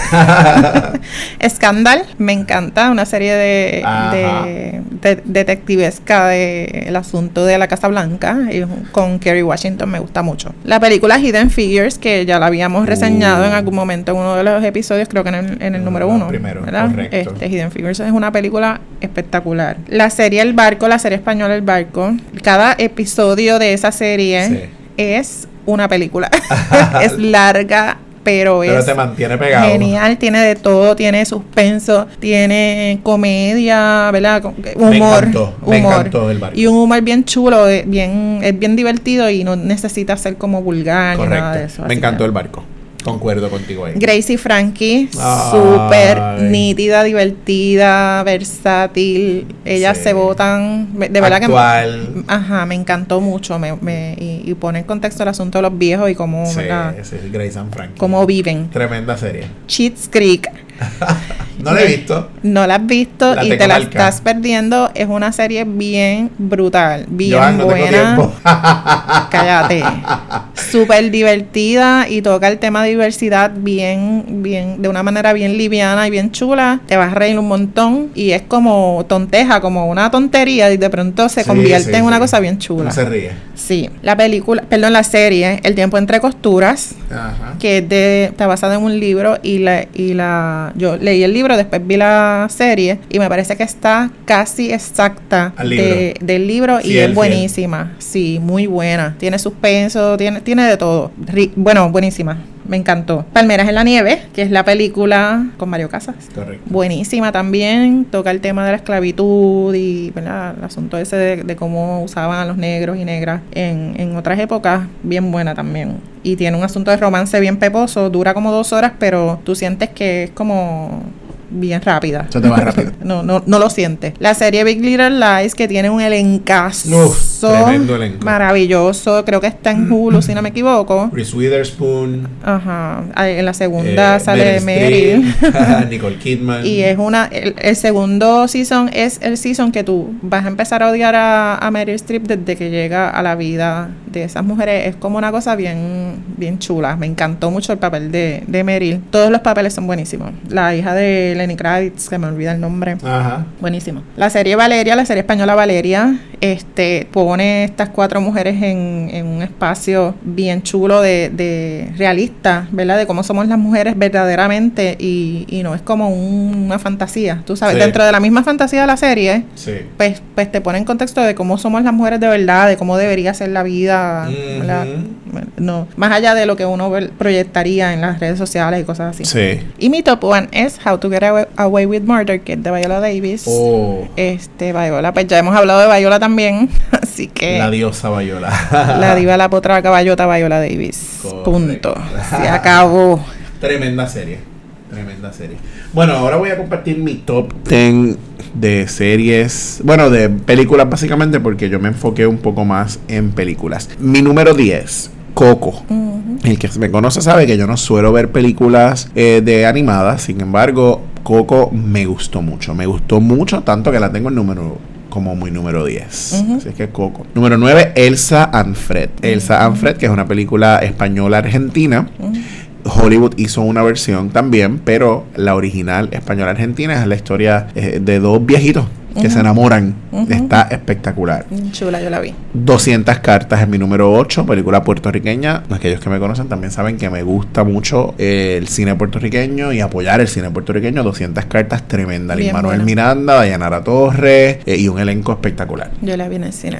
Speaker 2: Scandal, me encanta, una serie de, de, de- detectivesca del asunto de la Casa Blanca y con Kerry Washington, me gusta mucho. La película Hidden Figures, que ya la habíamos reseñado
Speaker 1: Uh.
Speaker 2: en algún momento en uno de los episodios, creo que en el, en el
Speaker 1: Uno
Speaker 2: número uno.
Speaker 1: primeros,
Speaker 2: ¿verdad?
Speaker 1: correcto.
Speaker 2: Este, Hidden Figures es una película espectacular. La serie El Barco, la serie española El Barco, cada episodio de esa serie
Speaker 1: Sí.
Speaker 2: es una película. es larga, pero,
Speaker 1: Pero
Speaker 2: es
Speaker 1: te mantiene pegado.
Speaker 2: genial. Tiene de todo, tiene suspenso, tiene comedia, ¿verdad? Humor,
Speaker 1: Me encantó, me
Speaker 2: humor.
Speaker 1: encantó El Barco.
Speaker 2: Y un humor bien chulo, eh, bien, es bien divertido y no necesita ser como vulgar ni nada de
Speaker 1: Correcto.
Speaker 2: eso.
Speaker 1: Me encantó
Speaker 2: que-
Speaker 1: el barco. Concuerdo contigo ahí.
Speaker 2: Gracie Frankie, súper nítida, divertida, versátil. Ellas
Speaker 1: Sí.
Speaker 2: se votan, de verdad
Speaker 1: Actual.
Speaker 2: que... Ajá, me encantó mucho. Me, me- y, y pone en contexto el asunto de los viejos y cómo,
Speaker 1: Sí, es Grace and Frankie.
Speaker 2: cómo viven.
Speaker 1: Tremenda serie.
Speaker 2: Cheats Creek,
Speaker 1: No la he visto.
Speaker 2: no la has visto
Speaker 1: La
Speaker 2: y te la estás perdiendo. Es una serie bien brutal, bien
Speaker 1: Joan,
Speaker 2: buena. Cállate. Súper divertida y toca el tema de diversidad bien, bien, de una manera bien liviana y bien chula. Te vas a reír un montón y es como tonteja, como una tontería y de pronto se
Speaker 1: Sí,
Speaker 2: convierte
Speaker 1: sí,
Speaker 2: en una
Speaker 1: sí.
Speaker 2: cosa bien chula.
Speaker 1: No se ríe.
Speaker 2: Sí, la película, perdón, la serie, El tiempo entre costuras,
Speaker 1: Ajá.
Speaker 2: que es de, está basada en un libro y la, y la, yo leí el libro, después vi la serie y me parece que está casi exacta de- del libro y es
Speaker 1: fiel.
Speaker 2: buenísima, sí, muy buena, tiene suspenso, tiene, tiene de todo, Ri- bueno, buenísima, me encantó. Palmeras en la nieve, que es la película con Mario Casas.
Speaker 1: Correcto.
Speaker 2: Buenísima también, toca el tema de la esclavitud y ¿verdad? el asunto ese de, de cómo usaban a los negros y negras en, en otras épocas, bien buena también. Y tiene un asunto de romance bien peposo, dura como dos horas, pero tú sientes que es como bien rápida.
Speaker 1: Se te va rápido.
Speaker 2: no, no, no lo sientes. La serie Big Little Lies, que tiene un elencazo
Speaker 1: Uf, tremendo elenco.
Speaker 2: maravilloso, creo que está en Hulu, si no me equivoco.
Speaker 1: Reese Witherspoon.
Speaker 2: Ajá, en la segunda
Speaker 1: eh,
Speaker 2: sale
Speaker 1: Meryl Nicole Kidman.
Speaker 2: Y es una, el, el segundo season es el season que tú vas a empezar a odiar a, a Meryl Streep desde que llega a la vida de esas mujeres. Es como una cosa bien, bien chula. Me encantó mucho el papel de, de Meryl. Todos los papeles son buenísimos. La hija de Lenny Kravitz, que me olvida el nombre.
Speaker 1: Ajá.
Speaker 2: Buenísimo. La serie Valeria, la serie española Valeria, este, pone estas cuatro mujeres en, en un espacio bien chulo de, de realista, ¿verdad? De cómo somos las mujeres verdaderamente y, y no es como un- una fantasía. Tú sabes,
Speaker 1: Sí.
Speaker 2: dentro de la misma fantasía de la serie,
Speaker 1: Sí.
Speaker 2: pues, pues te pone en contexto de cómo somos las mujeres de verdad, de cómo debería ser la vida. No, más allá de lo que uno proyectaría en las redes sociales y cosas así.
Speaker 1: Sí.
Speaker 2: Y mi top one es How to Get Away, Away with Murder, que es de Viola Davis.
Speaker 1: Oh,
Speaker 2: Este, Viola, pues ya hemos hablado de Viola también, así que
Speaker 1: la diosa Bayola.
Speaker 2: la diva, la potra, caballota, Viola Davis.
Speaker 1: Correcto.
Speaker 2: Punto. Se acabó.
Speaker 1: Tremenda serie. Tremenda serie. Bueno, ahora voy a compartir mi top 10 de series, bueno, de películas básicamente porque yo me enfoqué un poco más en películas. Mi número 10, Coco. El que me conoce sabe que yo no suelo ver películas eh, de animadas, sin embargo, Coco me gustó mucho. Me gustó mucho, tanto que la tengo en número como muy número 10. Así es que Coco. Número 9, Elsa and Fred. Elsa and Fred, que es una película española argentina. Hollywood hizo una versión también, pero la original española argentina es la historia eh, de dos viejitos que se enamoran. Está espectacular.
Speaker 2: Chula, yo la vi.
Speaker 1: 200 cartas en mi número 8, película puertorriqueña. Aquellos que me conocen también saben que me gusta mucho el cine puertorriqueño y apoyar el cine puertorriqueño. 200 cartas tremenda.
Speaker 2: Bien
Speaker 1: Manuel. Miranda, Dayanara Torres eh, y un elenco espectacular.
Speaker 2: Yo la vi en el cine.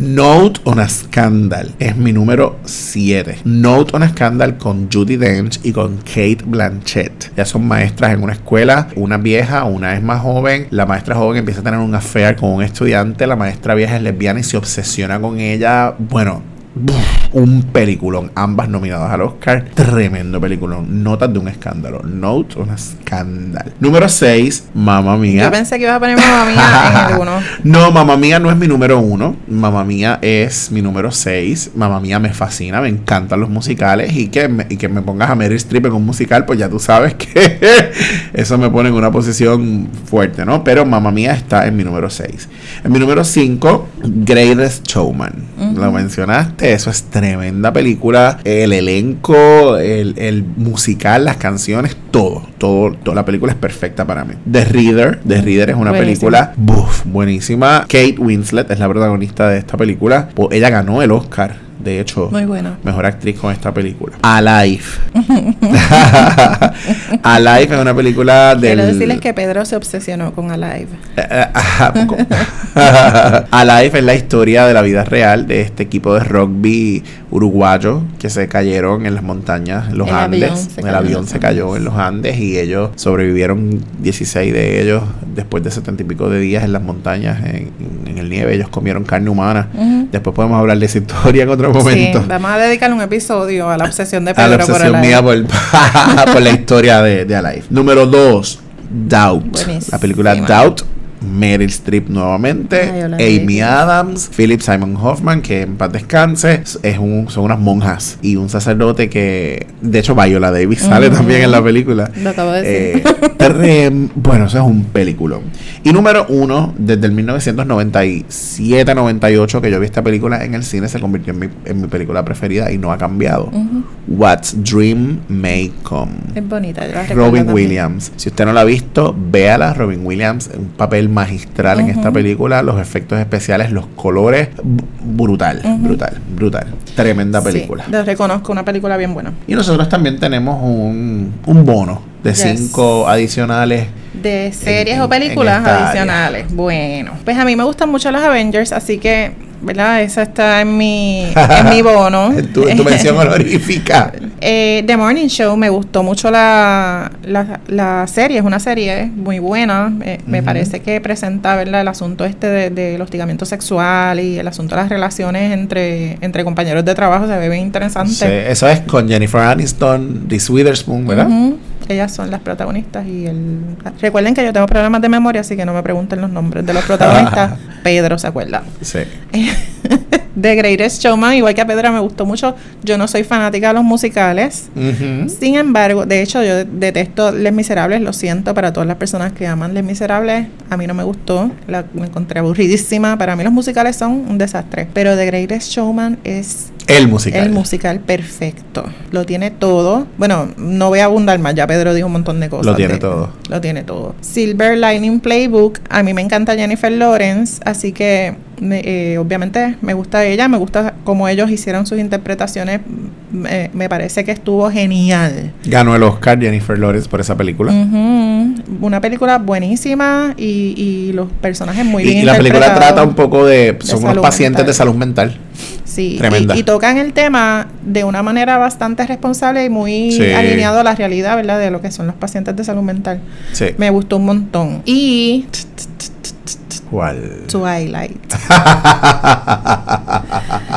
Speaker 1: Note on a Scandal es mi número 7. Note on a Scandal con Judy Dench y con Kate Blanchett. Ya son maestras en una escuela. Una vieja, una es más joven. La maestra joven empieza a tener un affair con un estudiante. La maestra vieja es lesbiana y se obsesiona con ella. Bueno. Buf, Un peliculón, ambas nominadas al Oscar. Tremendo peliculón. Notas de un escándalo. Note on a Scandal. Número 6, Mamma Mía.
Speaker 2: Yo pensé que ibas a poner mamá mía en el uno.
Speaker 1: No, Mamma Mía no es mi número uno. Mamma Mía es mi número 6. Mamma Mía me fascina, me encantan los musicales. Y que me, y que me pongas a Meryl Streep en un musical, pues ya tú sabes que eso me pone en una posición fuerte, ¿no? Pero Mamma Mía está en mi número 6. En mi número 5, Greatest Showman. Lo mencionaste, eso es tremenda película. El elenco, el, el musical, las canciones, todo, todo, toda la película es perfecta para mí. The Reader, The Reader es una
Speaker 2: Buenísima.
Speaker 1: película Buf, buenísima. Kate Winslet es la protagonista de esta película. Po- Ella ganó el Oscar, de hecho.
Speaker 2: Muy buena.
Speaker 1: Mejor actriz con esta película. Alive. Alive es una película del...
Speaker 2: Quiero decirles que Pedro se obsesionó con Alive.
Speaker 1: Eh, eh. Alive es la historia de la vida real de este equipo de rugby uruguayo que se cayeron en las montañas, en los
Speaker 2: El
Speaker 1: Andes.
Speaker 2: avión
Speaker 1: el avión se cayó en los Andes y ellos sobrevivieron 16 de ellos después de 70 y pico de días en las montañas, en, en el nieve. Ellos comieron carne humana. Después podemos hablar de esa historia en otro momento.
Speaker 2: Sí, vamos a dedicar un episodio a la obsesión de
Speaker 1: a
Speaker 2: Pedro
Speaker 1: la
Speaker 2: por
Speaker 1: obsesión mía por, por la historia de, de Alive. Número 2, Doubt. La película Doubt. Meryl Streep nuevamente,
Speaker 2: Ay.
Speaker 1: Amy Adams, Philip Simon Hoffman, que en paz descanse, es un, son unas monjas y un sacerdote que, de hecho, Viola Davis sale también en la película.
Speaker 2: Lo acabo de decir.
Speaker 1: Eh, bueno, eso es un peliculón. Y número uno, desde el 1997-98 que yo vi esta película en el cine, se convirtió en mi, en mi película preferida y no ha cambiado.
Speaker 2: Ujú.
Speaker 1: What's Dream May Come.
Speaker 2: Es bonita, yo la
Speaker 1: Robin
Speaker 2: también.
Speaker 1: Williams. Si usted no la ha visto, véala. Robin Williams, un papel magistral en esta película. Los efectos especiales, los colores, brutal, brutal, brutal. Tremenda película.
Speaker 2: Sí, reconozco, una película bien buena.
Speaker 1: Y nosotros también tenemos un, un bono de
Speaker 2: Yes.
Speaker 1: cinco adicionales.
Speaker 2: De series
Speaker 1: en-
Speaker 2: o películas
Speaker 1: área.
Speaker 2: adicionales. Bueno, pues a mí me gustan mucho los Avengers, así que, ¿verdad? Esa está en mi, en mi bono.
Speaker 1: Tu, tu mención honorífica.
Speaker 2: Eh, The Morning Show, me gustó mucho la, la, la serie, es una serie muy buena. Eh, Me parece que presenta ¿verdad? el asunto este de- del hostigamiento sexual y el asunto de las relaciones entre, entre compañeros de trabajo, se ve bien interesante.
Speaker 1: Sí, eso es con Jennifer Aniston, Reese Witherspoon, ¿verdad?
Speaker 2: Ujú. Ellas son las protagonistas y el... Recuerden que yo tengo problemas de memoria, así que no me pregunten los nombres de los protagonistas. Pedro se acuerda.
Speaker 1: Sí.
Speaker 2: The Greatest Showman, igual que a Pedro me gustó mucho. Yo no soy fanática de los musicales. Sin embargo, de hecho, yo detesto Les Miserables, lo siento para todas las personas que aman Les Miserables. A mí no me gustó, la me encontré aburridísima. Para mí los musicales son un desastre. Pero The Greatest Showman es
Speaker 1: El musical.
Speaker 2: el musical perfecto. Lo tiene todo. Bueno, no voy a abundar más, ya Pedro dijo un montón de cosas.
Speaker 1: Lo tiene
Speaker 2: de-
Speaker 1: todo.
Speaker 2: Lo tiene todo. Silver Lining Playbook. A mí me encanta Jennifer Lawrence, así que me- eh, obviamente me gusta ella, me gusta cómo ellos hicieron sus interpretaciones. Me, me parece que estuvo genial.
Speaker 1: Ganó el Oscar Jennifer Lawrence por esa película.
Speaker 2: Una película buenísima y, y los personajes muy bien
Speaker 1: y, y la película trata un poco de. Son unos pacientes
Speaker 2: mental.
Speaker 1: de salud mental.
Speaker 2: Sí,
Speaker 1: Tremenda.
Speaker 2: Y, y tocan el tema de una manera bastante responsable y muy
Speaker 1: Sí.
Speaker 2: alineado a la realidad, ¿verdad? De lo que son los pacientes de salud mental.
Speaker 1: Sí.
Speaker 2: Me gustó un montón. Y
Speaker 1: ¿Cuál?
Speaker 2: Twilight.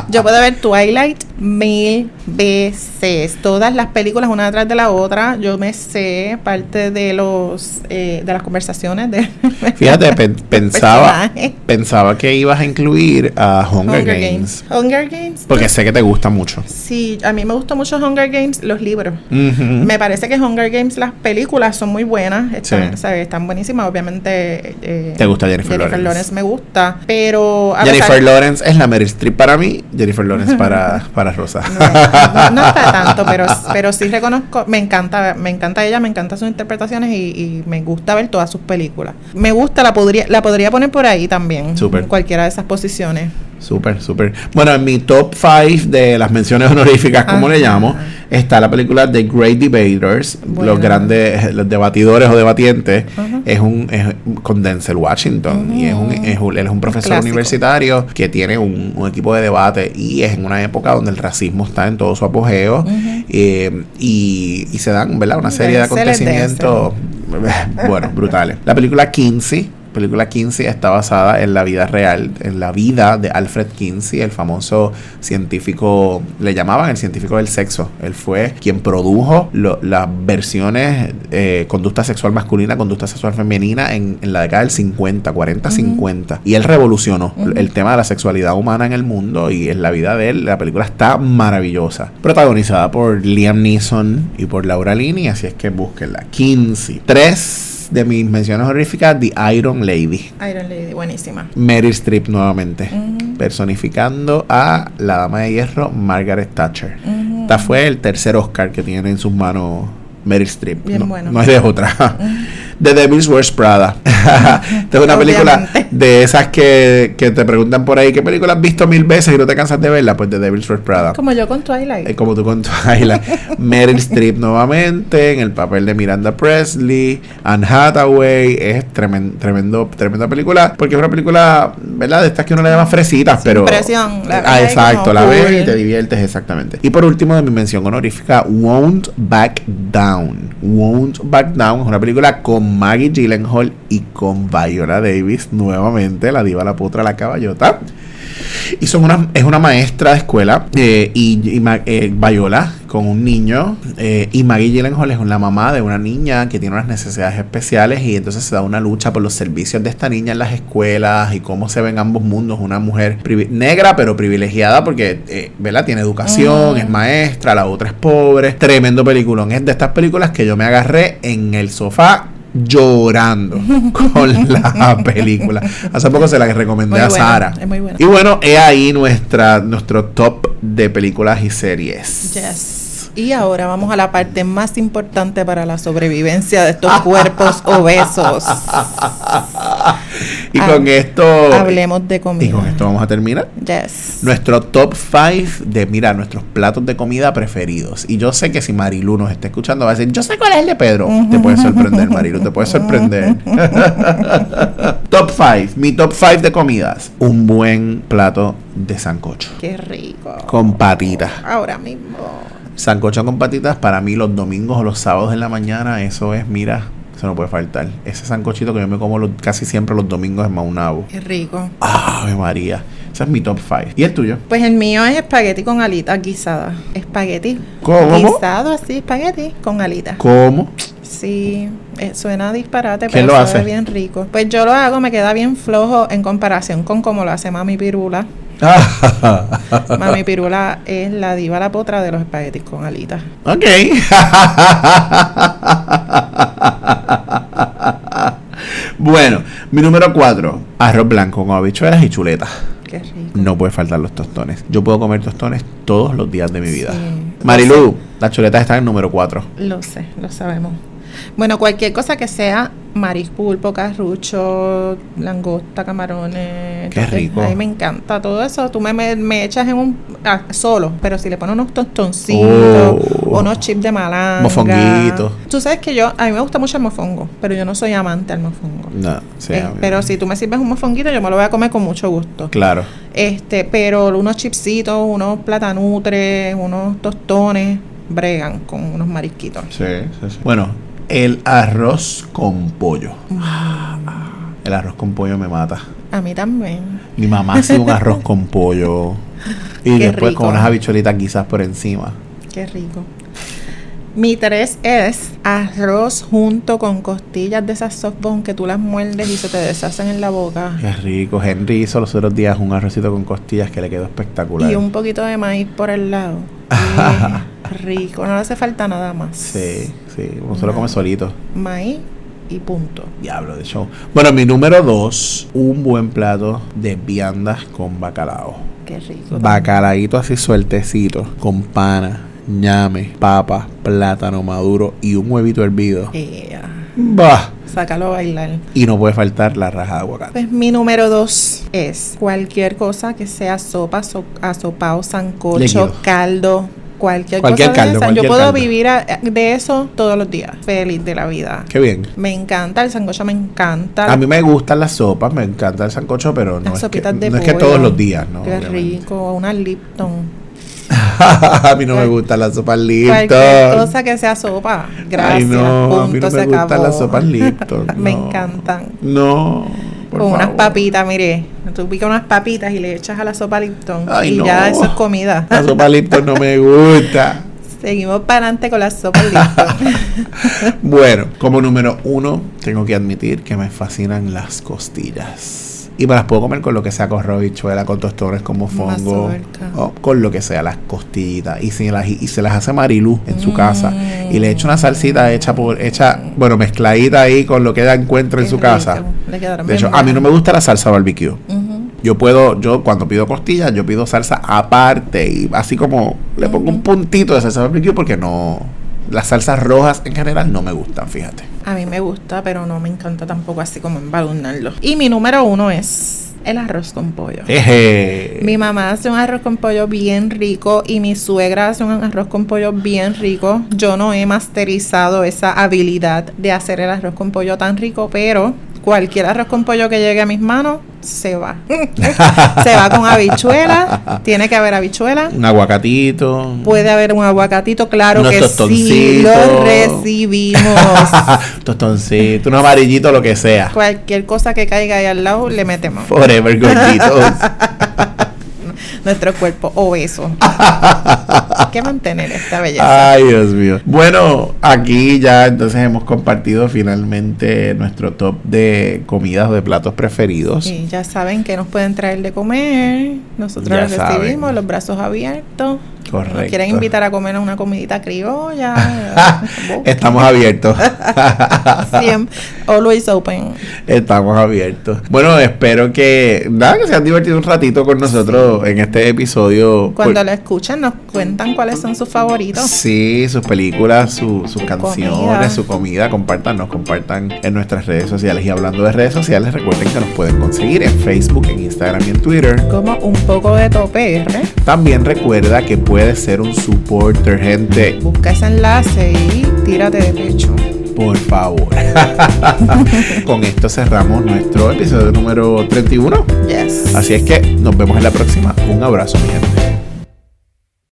Speaker 2: Yo puedo ver Twilight mil veces. Todas las películas una detrás de la otra. Yo me sé parte de los eh, de las conversaciones de
Speaker 1: Fíjate, pen- pensaba, pensaba que ibas a incluir a Hunger, Games.
Speaker 2: Hunger Games.
Speaker 1: Porque sé que te gusta mucho.
Speaker 2: Sí, a mí me gustó mucho Hunger Games, los libros. Me parece que Hunger Games, las películas son muy buenas, están,
Speaker 1: Sí.
Speaker 2: están buenísimas. Obviamente, eh,
Speaker 1: ¿Te gusta Jennifer Lawrence?
Speaker 2: me gusta, pero. a
Speaker 1: Jennifer
Speaker 2: pesar-
Speaker 1: Lawrence es la Meryl Streep para mí, Jennifer Lawrence para, para Rosa.
Speaker 2: No, no, no está tanto, pero, pero sí reconozco, me encanta, me encanta ella, me encantan sus interpretaciones y, y me gusta ver todas sus películas. Me gusta, la podría, la podría poner por ahí también, en cualquiera de esas posiciones.
Speaker 1: Súper, súper. Bueno, en mi top 5 de las menciones honoríficas, como
Speaker 2: Ajá.
Speaker 1: le llamo, está la película The Great Debaters, los grandes, los debatidores o debatientes.
Speaker 2: Ajá.
Speaker 1: Es un es con Denzel Washington y es un, es un- él es un profesor universitario que tiene un, un equipo de debate y es en una época donde el racismo está en todo su apogeo eh, y, y se dan, ¿verdad? Una serie de
Speaker 2: Denzel
Speaker 1: acontecimientos, bueno, brutales. La película Kinsey. Película Kinsey está basada en la vida real, en la vida de Alfred Kinsey, el famoso científico, le llamaban el científico del sexo. Él fue quien produjo lo- las versiones eh, conducta sexual masculina, conducta sexual femenina en, en la década del 50, 40, 50. Y él revolucionó el tema de la sexualidad humana en el mundo y en la vida de él. La película está maravillosa. Protagonizada por Liam Neeson y por Laura Linney, así es que búsquenla. Kinsey. Tres de mis menciones honoríficas, The Iron Lady.
Speaker 2: Iron Lady, buenísima.
Speaker 1: Meryl Streep nuevamente, personificando a la dama de hierro Margaret Thatcher. Esta fue el tercer Oscar que tiene en sus manos Meryl Streep.
Speaker 2: Bien
Speaker 1: no,
Speaker 2: bueno.
Speaker 1: no hay de otra. The Devil's Wears Prada. Esta es una película de esas que, que te preguntan por ahí, ¿qué película has visto mil veces y no te cansas de verla? Pues The Devil's Wears Prada.
Speaker 2: Como yo con Twilight.
Speaker 1: Eh, como tú con Twilight. Meryl Streep nuevamente en el papel de Miranda Presley. Anne Hathaway. Es tremen- tremendo, tremenda película. Porque es una película, ¿verdad? De estas que uno le llama fresitas, pero.
Speaker 2: presión, la
Speaker 1: ah, exacto, la ves y te diviertes exactamente. Y por último, de mi mención honorífica, Won't Back Down. Won't Back Down es una película con Maggie Gyllenhaal y con Viola Davis nuevamente, la diva, la putra, la caballota. Y son una, es una maestra de escuela eh, y, eh, Viola con un niño eh, y Maggie Gyllenhaal es la mamá de una niña que tiene unas necesidades especiales y entonces se da una lucha por los servicios de esta niña en las escuelas y cómo se ven ambos mundos. Una mujer negra pero privilegiada porque, eh, ¿verdad? Tiene educación, es maestra, la otra es pobre. Tremendo peliculón. Es de estas películas que yo me agarré en el sofá llorando con la película. Hace poco se la recomendé
Speaker 2: Muy
Speaker 1: a
Speaker 2: buena,
Speaker 1: Sara.
Speaker 2: es muy buena.
Speaker 1: Y bueno, he ahí nuestra, nuestro top de películas y series.
Speaker 2: Yes. Y ahora vamos a la parte más importante para la sobrevivencia de estos cuerpos obesos.
Speaker 1: Y
Speaker 2: Ah,
Speaker 1: con esto.
Speaker 2: Hablemos de
Speaker 1: Y con
Speaker 2: comida.
Speaker 1: esto vamos a terminar.
Speaker 2: Yes.
Speaker 1: Nuestro top 5 de, mira, nuestros platos de comida preferidos. Y yo sé que si Marilu nos está escuchando va a decir, yo sé cuál es el de Pedro. Te puede sorprender, Marilu, te puede sorprender. top 5, mi top 5 de comidas. Un buen plato de sancocho.
Speaker 2: Qué rico.
Speaker 1: Con patitas.
Speaker 2: Ahora mismo.
Speaker 1: Sancocho con patitas para mí los domingos o los sábados en la mañana, eso es, mira, eso no puede faltar. Ese sancochito que yo me como los- casi siempre los domingos en Maunabo.
Speaker 2: Qué rico.
Speaker 1: ¡Ave María! Ese es mi top 5. ¿Y el tuyo?
Speaker 2: Pues el mío es espagueti con alitas guisadas. Espagueti.
Speaker 1: ¿Cómo?
Speaker 2: Guisado así, espagueti con alitas.
Speaker 1: ¿Cómo?
Speaker 2: Sí, eh, suena disparate,
Speaker 1: ¿Quién
Speaker 2: pero
Speaker 1: lo
Speaker 2: sabe
Speaker 1: hace?
Speaker 2: bien rico. Pues yo lo hago, me queda bien flojo en comparación con como lo hace Mami Pirula. Mami Pirula es la diva la potra de los espaguetis con alitas.
Speaker 1: ok. bueno, mi número 4. Arroz blanco con habichuelas y chuletas.
Speaker 2: Qué rico.
Speaker 1: No puede faltar los tostones. Yo puedo comer tostones todos los días de mi vida.
Speaker 2: Sí.
Speaker 1: Marilu, las chuletas están en número 4.
Speaker 2: Lo sé, lo sabemos. Bueno, cualquier cosa que sea marisco, pulpo, carrucho, langosta, camarones.
Speaker 1: Qué rico.
Speaker 2: A mí me encanta todo eso. Tú me, me, me echas en un ah, solo, pero si le pones unos tostoncitos,
Speaker 1: Oh.
Speaker 2: unos chips de malanga.
Speaker 1: Mofonguito.
Speaker 2: Tú sabes que yo, a mí me gusta mucho el mofongo, pero yo no soy amante del mofongo.
Speaker 1: No, sí,
Speaker 2: Eh, pero si tú me sirves un mofonguito, yo me lo voy a comer con mucho gusto.
Speaker 1: Claro.
Speaker 2: Este, pero unos chipsitos, unos platanutres, unos tostones, bregan con unos marisquitos.
Speaker 1: Sí, sí, sí. Bueno, el arroz con pollo. El arroz con pollo me mata.
Speaker 2: A mí también.
Speaker 1: Mi mamá hace un arroz con pollo. Y
Speaker 2: Qué
Speaker 1: después
Speaker 2: rico.
Speaker 1: con unas habichuelitas quizás por encima.
Speaker 2: Qué rico. Mi tres es arroz junto con costillas de esas softbone que tú las muerdes y se te deshacen en la boca.
Speaker 1: Qué rico. Henry hizo los otros días un arrocito con costillas que le quedó espectacular.
Speaker 2: Y un poquito de maíz por el lado. Qué rico. No le hace falta nada más.
Speaker 1: Sí, sí. Uno se lo come solito.
Speaker 2: Maíz y punto.
Speaker 1: Diablo de show. Bueno, mi número dos, un buen plato de viandas con bacalao.
Speaker 2: Qué rico.
Speaker 1: Bacalaíto así sueltecito, con pana, ñame, papa, plátano maduro y un huevito hervido.
Speaker 2: Ea.
Speaker 1: Bah.
Speaker 2: Sácalo a bailar.
Speaker 1: Y no puede faltar la raja de aguacate.
Speaker 2: Pues mi número dos es cualquier cosa que sea sopa, so- asopao, sancocho, caldo, cualquier,
Speaker 1: Cualquier
Speaker 2: cosa de
Speaker 1: caldo, cualquier
Speaker 2: Yo puedo
Speaker 1: caldo.
Speaker 2: vivir a- de eso todos los días, feliz de la vida.
Speaker 1: Qué bien.
Speaker 2: Me encanta, el sancocho me encanta.
Speaker 1: A mí me gustan las sopas, me encanta el sancocho, pero no,
Speaker 2: las
Speaker 1: es que,
Speaker 2: sopitas de
Speaker 1: no es que
Speaker 2: pollo.
Speaker 1: todos los días, ¿no?
Speaker 2: Qué
Speaker 1: obviamente.
Speaker 2: rico, una Lipton.
Speaker 1: a mí no me gustan las sopas
Speaker 2: Cualquier
Speaker 1: Lipton.
Speaker 2: cosa que sea sopa. Gracias.
Speaker 1: Ay, no, a mí no me gustan las sopas Lipton.
Speaker 2: me encantan.
Speaker 1: No. Por
Speaker 2: Con unas papitas, mire. Tú picas unas papitas y le echas a la sopa Lipton.
Speaker 1: Ay,
Speaker 2: y
Speaker 1: no.
Speaker 2: ya eso es comida.
Speaker 1: La sopa Lipton no me gusta.
Speaker 2: Seguimos para adelante con las sopas Lipton.
Speaker 1: Bueno, como número uno, tengo que admitir que me fascinan las costillas. Y me las puedo comer con lo que sea, con robichuela, con tostones como fongo,
Speaker 2: Mazorca.
Speaker 1: o con lo que sea, las costillitas. Y, si las, y se las hace Marilu en su
Speaker 2: Mm.
Speaker 1: casa. Y le echa una salsita hecha por, hecha, bueno, mezcladita ahí con lo que ella encuentra en su
Speaker 2: rico.
Speaker 1: casa. De hecho, a mí no me gusta la salsa barbecue. Yo puedo, yo cuando pido costillas, yo pido salsa aparte y así como le pongo un puntito de salsa barbecue porque no, las salsas rojas en general no me gustan, fíjate.
Speaker 2: A mí me gusta, pero no me encanta tampoco así como embadurnarlo. Y mi número uno es el arroz con pollo.
Speaker 1: Jeje.
Speaker 2: Mi mamá hace un arroz con pollo bien rico y mi suegra hace un arroz con pollo bien rico. Yo no he masterizado esa habilidad de hacer el arroz con pollo tan rico, pero cualquier arroz con pollo que llegue a mis manos se va. se va con habichuela, tiene que haber habichuela.
Speaker 1: Un aguacatito.
Speaker 2: Puede haber un aguacatito, claro
Speaker 1: Unos
Speaker 2: que sí,
Speaker 1: tostoncitos.
Speaker 2: lo recibimos.
Speaker 1: Tostoncito, un amarillito, lo que sea.
Speaker 2: Cualquier cosa que caiga ahí al lado, le metemos.
Speaker 1: Forever gorditos.
Speaker 2: Nuestro cuerpo obeso. Hay que mantener esta belleza.
Speaker 1: Ay, Dios mío. Bueno, aquí ya entonces hemos compartido finalmente nuestro top de comidas o de platos preferidos.
Speaker 2: Y ya saben que nos pueden traer de comer. Nosotros
Speaker 1: Ya
Speaker 2: los recibimos,
Speaker 1: saben.
Speaker 2: los brazos abiertos.
Speaker 1: Correcto.
Speaker 2: Nos quieren invitar a comer una comidita criolla.
Speaker 1: Estamos abiertos.
Speaker 2: Siempre. Always open.
Speaker 1: Estamos abiertos. Bueno, espero que nada que se han divertido un ratito con nosotros en este episodio.
Speaker 2: Cuando
Speaker 1: Por-
Speaker 2: lo escuchan, nos cuentan cuáles son sus favoritos.
Speaker 1: Sí, sus películas, su- sus canciones,
Speaker 2: comida.
Speaker 1: su comida, compártanos, compartan en nuestras redes sociales. Y hablando de redes sociales, recuerden que nos pueden conseguir en Facebook, en Instagram y en Twitter.
Speaker 2: Como un poco de tope, ¿eh?
Speaker 1: También recuerda que puedes ser un supporter, gente.
Speaker 2: Busca ese enlace y tírate de pecho.
Speaker 1: Por favor. Con esto cerramos nuestro episodio número 31.
Speaker 2: Yes.
Speaker 1: Así es que nos vemos en la próxima. Un abrazo, mi gente.